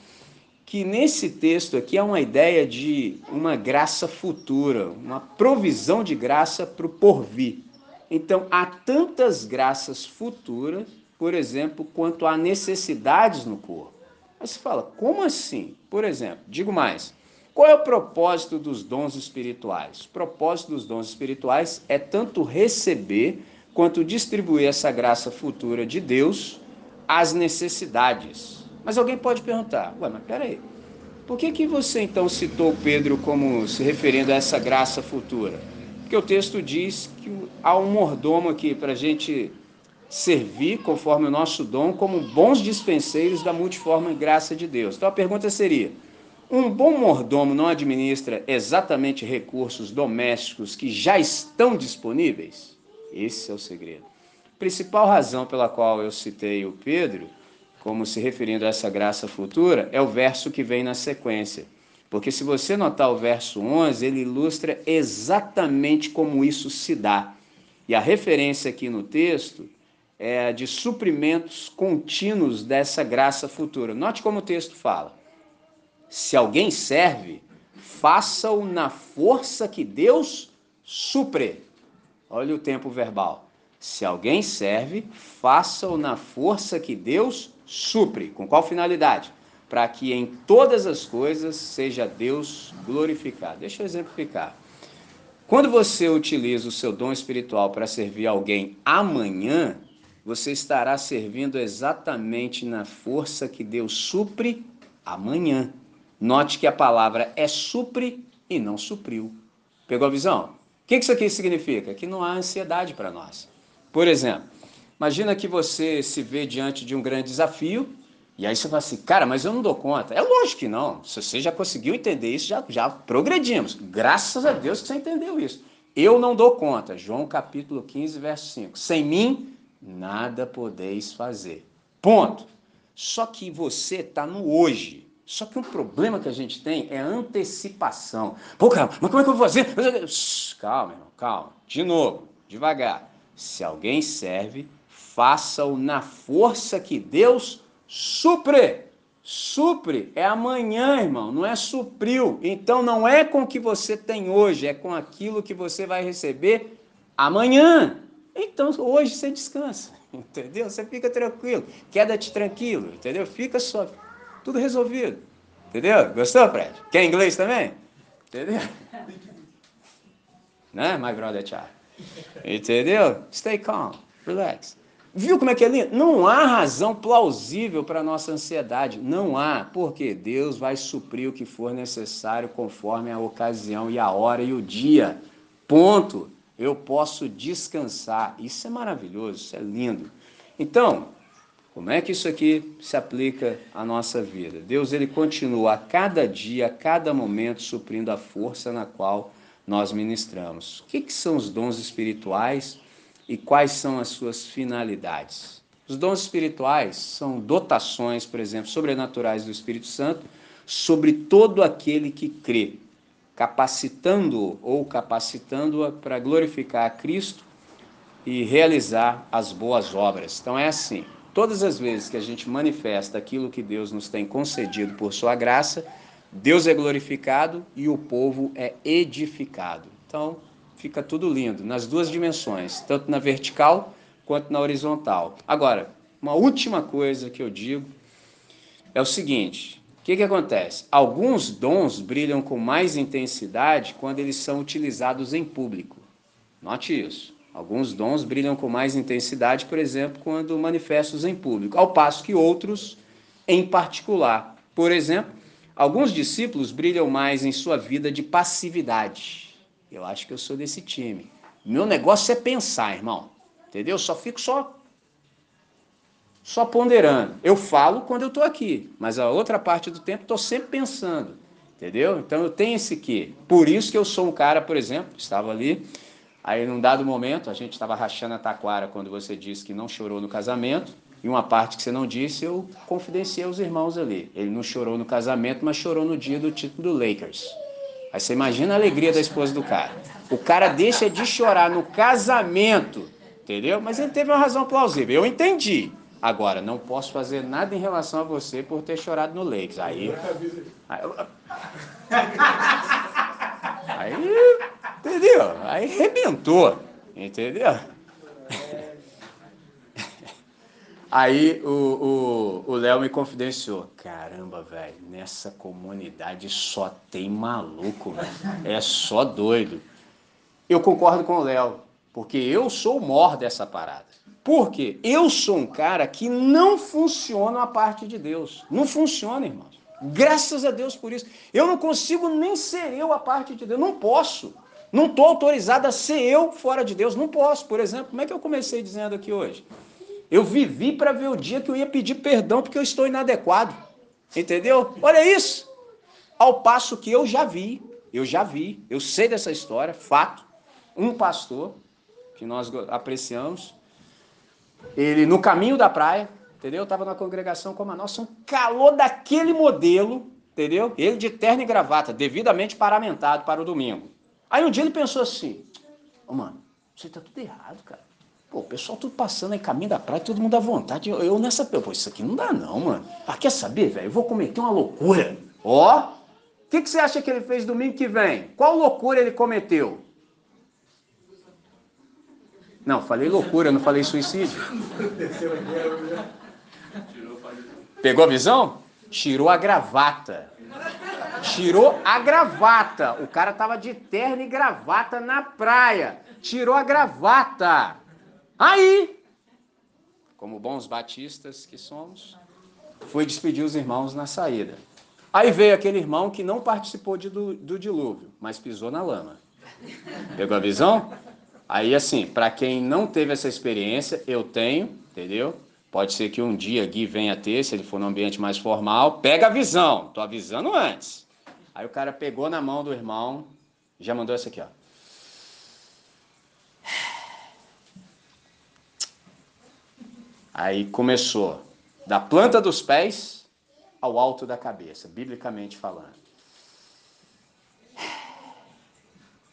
que nesse texto aqui é uma ideia de uma graça futura, uma provisão de graça para o porvir. Então, há tantas graças futuras, por exemplo, quanto há necessidades no corpo. Aí você fala, como assim? Por exemplo, digo mais, qual é o propósito dos dons espirituais? O propósito dos dons espirituais é tanto receber quanto distribuir essa graça futura de Deus às necessidades mas alguém pode perguntar, ué, mas peraí, por que, que você então citou Pedro como se referindo a essa graça futura? Porque o texto diz que há um mordomo aqui para a gente servir conforme o nosso dom como bons dispenseiros da multiforme graça de Deus. Então a pergunta seria: um bom mordomo não administra exatamente recursos domésticos que já estão disponíveis? Esse é o segredo. Principal razão pela qual eu citei o Pedro como se referindo a essa graça futura, é o verso que vem na sequência. Porque se você notar o verso 11, ele ilustra exatamente como isso se dá. E a referência aqui no texto é a de suprimentos contínuos dessa graça futura. Note como o texto fala: Se alguém serve, faça-o na força que Deus supre. Olha o tempo verbal. Se alguém serve, faça-o na força que Deus supre. Com qual finalidade? Para que em todas as coisas seja Deus glorificado. Deixa eu exemplificar. Quando você utiliza o seu dom espiritual para servir alguém amanhã, você estará servindo exatamente na força que Deus supre amanhã. Note que a palavra é supre e não supriu. Pegou a visão? O que isso aqui significa? Que não há ansiedade para nós. Por exemplo, Imagina que você se vê diante de um grande desafio e aí você fala assim, cara, mas eu não dou conta. É lógico que não. Se você já conseguiu entender isso, já, já progredimos. Graças a Deus que você entendeu isso. Eu não dou conta. João capítulo 15, verso 5. Sem mim, nada podeis fazer. Ponto. Só que você está no hoje. Só que um problema que a gente tem é antecipação. Pô, cara, mas como é que eu vou fazer? Calma, irmão, calma. De novo, devagar. Se alguém serve, faça-o na força que Deus supre. Supre é amanhã, irmão, não é supriu. Então não é com o que você tem hoje, é com aquilo que você vai receber amanhã. Então hoje você descansa, entendeu? Você fica tranquilo, queda-te tranquilo, entendeu? Fica só, tudo resolvido, entendeu? Gostou, Fred? Quer inglês também? Entendeu? né, my brother Charlie? Entendeu? Stay calm, relax. Viu como é que é lindo? Não há razão plausível para a nossa ansiedade. Não há, porque Deus vai suprir o que for necessário conforme a ocasião e a hora e o dia. Ponto. Eu posso descansar. Isso é maravilhoso, isso é lindo. Então, como é que isso aqui se aplica à nossa vida? Deus ele continua a cada dia, a cada momento suprindo a força na qual nós ministramos. O que, que são os dons espirituais? e quais são as suas finalidades. Os dons espirituais são dotações, por exemplo, sobrenaturais do Espírito Santo sobre todo aquele que crê, capacitando-o ou capacitando-a para glorificar a Cristo e realizar as boas obras. Então é assim, todas as vezes que a gente manifesta aquilo que Deus nos tem concedido por sua graça, Deus é glorificado e o povo é edificado. Então, fica tudo lindo, nas duas dimensões, tanto na vertical quanto na horizontal. Agora, uma última coisa que eu digo é o seguinte: O que, que acontece? Alguns dons brilham com mais intensidade quando eles são utilizados em público. Note isso. Alguns dons brilham com mais intensidade, por exemplo, quando manifestos em público, ao passo que outros em particular. Por exemplo, alguns discípulos brilham mais em sua vida de passividade. Eu acho que eu sou desse time. Meu negócio é pensar, irmão. Entendeu? Só fico só só ponderando. Eu falo quando eu estou aqui, mas a outra parte do tempo estou sempre pensando, entendeu? Então eu tenho esse quê. Por isso que eu sou um cara, por exemplo, estava ali, aí num dado momento, a gente estava rachando a taquara quando você disse que não chorou no casamento, e uma parte que você não disse, eu confidenciei aos irmãos ali. Ele não chorou no casamento, mas chorou no dia do título do Lakers. Aí você imagina a alegria da esposa do cara. O cara deixa de chorar no casamento, entendeu? Mas ele teve uma razão plausível. Eu entendi. Agora, não posso fazer nada em relação a você por ter chorado no Lakes. Aí. Aí, aí entendeu? Aí rebentou. Entendeu? Aí o Léo me confidenciou. Caramba, velho, nessa comunidade só tem maluco, velho. É só doido. Eu concordo com o Léo, porque eu sou o mor dessa parada. Porque eu sou um cara que não funciona a parte de Deus. Não funciona, irmãos. Graças a Deus por isso. Eu não consigo nem ser eu a parte de Deus. Não posso. Não estou autorizado a ser eu fora de Deus. Não posso. Por exemplo, como é que eu comecei dizendo aqui hoje? Eu vivi para ver o dia que eu ia pedir perdão porque eu estou inadequado. Entendeu? Olha isso. Ao passo que eu já vi, eu já vi, eu sei dessa história, fato. Um pastor que nós apreciamos, ele no caminho da praia, entendeu? Estava na congregação como a nossa, um calor daquele modelo, entendeu? Ele de terno e gravata, devidamente paramentado para o domingo. Aí um dia ele pensou assim: oh, mano, você tá tudo errado, cara. Pô, o pessoal tudo passando aí caminho da praia, todo mundo à vontade. Eu, eu nessa. Pô, isso aqui não dá, não, mano. Ah, quer saber, velho? Eu vou cometer uma loucura. Ó, o que, que você acha que ele fez domingo que vem? Qual loucura ele cometeu? Não, falei loucura, não falei suicídio. Pegou a visão? Tirou a gravata. Tirou a gravata. O cara tava de terno e gravata na praia. Tirou a gravata. Aí, como bons batistas que somos, foi despedir os irmãos na saída. Aí veio aquele irmão que não participou de, do, do dilúvio, mas pisou na lama. Pegou a visão? Aí, assim, para quem não teve essa experiência, eu tenho, entendeu? Pode ser que um dia Gui venha ter, se ele for num ambiente mais formal. Pega a visão, tô avisando antes. Aí o cara pegou na mão do irmão, já mandou essa aqui, ó. Aí começou da planta dos pés ao alto da cabeça, biblicamente falando.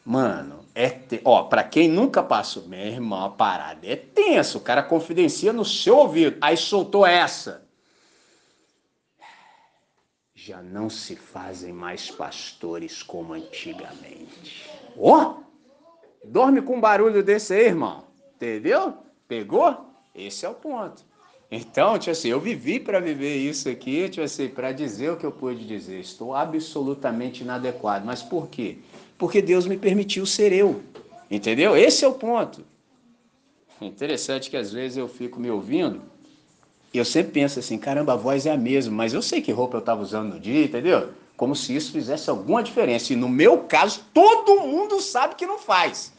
Mano, é te... ó, para quem nunca passou, meu irmão, a parada é tenso. O cara confidencia no seu ouvido. Aí soltou essa. Já não se fazem mais pastores como antigamente. Ó, oh, dorme com um barulho desse aí, irmão. Entendeu? Pegou? Esse é o ponto. Então, tipo assim, eu vivi para viver isso aqui, tipo assim, para dizer o que eu pude dizer. Estou absolutamente inadequado. Mas por quê? porque Deus me permitiu ser eu. Entendeu? Esse é o ponto. Interessante que às vezes eu fico me ouvindo eu sempre penso assim, caramba, a voz é a mesma, mas eu sei que roupa eu estava usando no dia, entendeu? Como se isso fizesse alguma diferença. E no meu caso, todo mundo sabe que não faz.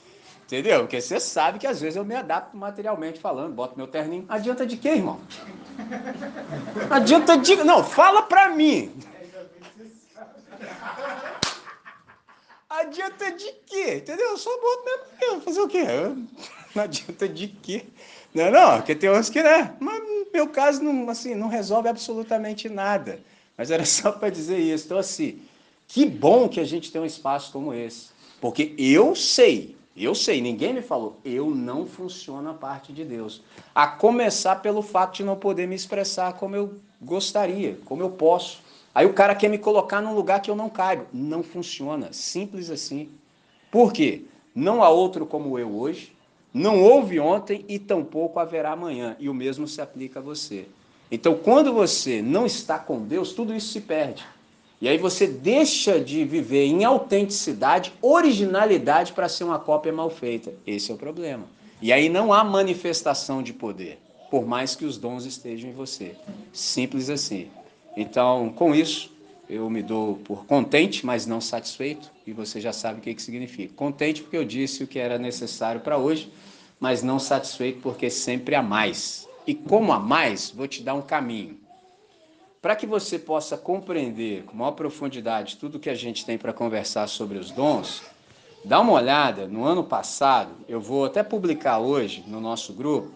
Entendeu? Porque você sabe que às vezes eu me adapto materialmente falando, boto meu terninho. Adianta de quê, irmão? Adianta de. Não, fala pra mim. Adianta de quê? Entendeu? Eu só boto mesmo. Fazer o quê? Não adianta de quê? Não, não, porque tem uns que, né? Mas meu caso, não, assim, não resolve absolutamente nada. Mas era só para dizer isso. Então, assim, que bom que a gente tem um espaço como esse. Porque eu sei, eu sei, ninguém me falou, eu não funciono a parte de Deus. A começar pelo fato de não poder me expressar como eu gostaria, como eu posso. Aí o cara quer me colocar num lugar que eu não caibo. Não funciona. Simples assim. Por quê? Não há outro como eu hoje, não houve ontem e tampouco haverá amanhã. E o mesmo se aplica a você. Então, quando você não está com Deus, tudo isso se perde. E aí você deixa de viver em autenticidade, originalidade para ser uma cópia mal feita. Esse é o problema. E aí não há manifestação de poder, por mais que os dons estejam em você. Simples assim. Então, com isso, eu me dou por contente, mas não satisfeito, e você já sabe o que, que significa. Contente porque eu disse o que era necessário para hoje, mas não satisfeito porque sempre há mais. E como há mais, vou te dar um caminho. Para que você possa compreender com maior profundidade tudo que a gente tem para conversar sobre os dons, dá uma olhada no ano passado, eu vou até publicar hoje no nosso grupo,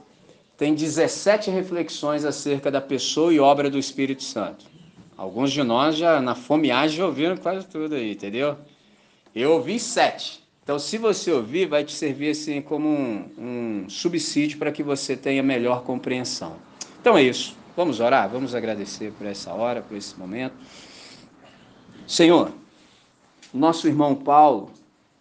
tem 17 reflexões acerca da pessoa e obra do Espírito Santo. Alguns de nós já na fomeagem já ouviram quase tudo aí, entendeu? Eu ouvi sete. Então, se você ouvir, vai te servir assim como um, um subsídio para que você tenha melhor compreensão. Então é isso. Vamos orar, vamos agradecer por essa hora, por esse momento. Senhor, nosso irmão Paulo,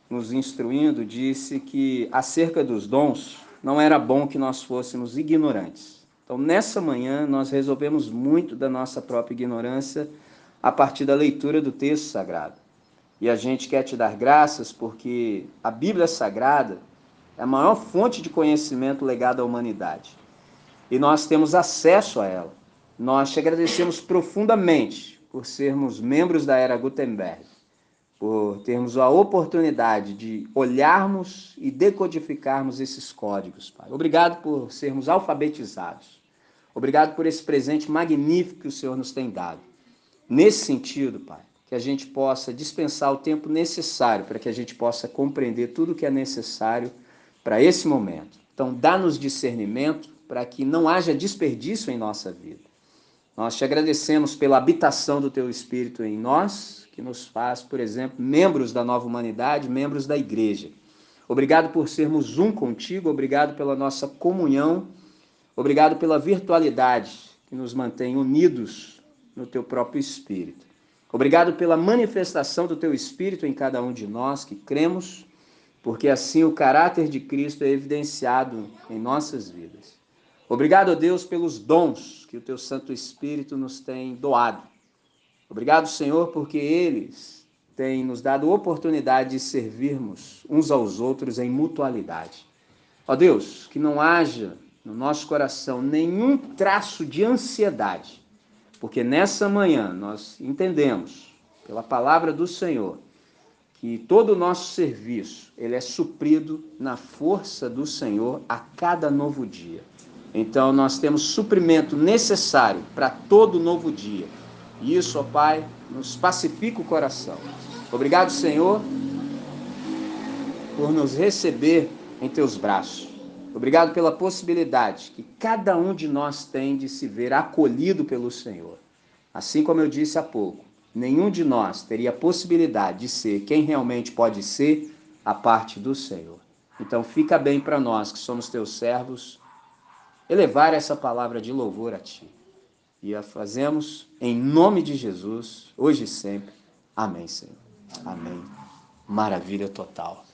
nos instruindo, disse que acerca dos dons, não era bom que nós fôssemos ignorantes. Então, nessa manhã, nós resolvemos muito da nossa própria ignorância a partir da leitura do texto sagrado. E a gente quer te dar graças porque a Bíblia Sagrada é a maior fonte de conhecimento legado à humanidade e nós temos acesso a ela. Nós te agradecemos profundamente por sermos membros da era Gutenberg, por termos a oportunidade de olharmos e decodificarmos esses códigos, Pai. Obrigado por sermos alfabetizados. Obrigado por esse presente magnífico que o Senhor nos tem dado. Nesse sentido, Pai, que a gente possa dispensar o tempo necessário para que a gente possa compreender tudo o que é necessário para esse momento. Então, dá-nos discernimento, para que não haja desperdício em nossa vida. Nós te agradecemos pela habitação do teu Espírito em nós, que nos faz, por exemplo, membros da nova humanidade, membros da igreja. Obrigado por sermos um contigo, obrigado pela nossa comunhão, obrigado pela virtualidade que nos mantém unidos no teu próprio Espírito. Obrigado pela manifestação do teu Espírito em cada um de nós que cremos, porque assim o caráter de Cristo é evidenciado em nossas vidas. Obrigado, Deus, pelos dons que o teu Santo Espírito nos tem doado. Obrigado, Senhor, porque eles têm nos dado oportunidade de servirmos uns aos outros em mutualidade. Ó Deus, que não haja no nosso coração nenhum traço de ansiedade, porque nessa manhã nós entendemos, pela palavra do Senhor, que todo o nosso serviço ele é suprido na força do Senhor a cada novo dia. Então nós temos suprimento necessário para todo novo dia. E isso, ó Pai, nos pacifica o coração. Obrigado, Senhor, por nos receber em teus braços. Obrigado pela possibilidade que cada um de nós tem de se ver acolhido pelo Senhor. Assim como eu disse há pouco, nenhum de nós teria a possibilidade de ser quem realmente pode ser a parte do Senhor. Então fica bem para nós que somos teus servos elevar essa palavra de louvor a Ti. E a fazemos em nome de Jesus, hoje e sempre. Amém, Senhor. Amém. Maravilha total.